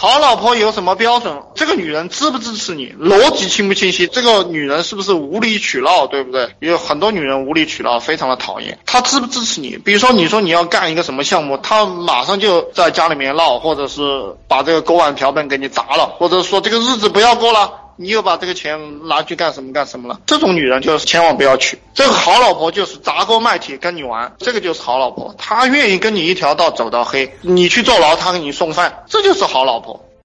好老婆有什么标准？这个女人支不支持你？逻辑清不清晰？这个女人是不是无理取闹？对不对？有很多女人无理取闹，非常的讨厌。她支不支持你？比如说，你说你要干一个什么项目，她马上就在家里面闹，或者是把这个锅碗瓢盆给你砸了，或者说这个日子不要过了。你又把这个钱拿去干什么干什么了？这种女人就是千万不要娶。这个好老婆就是砸锅卖铁跟你玩，这个就是好老婆。她愿意跟你一条道走到黑，你去坐牢，她给你送饭，这就是好老婆。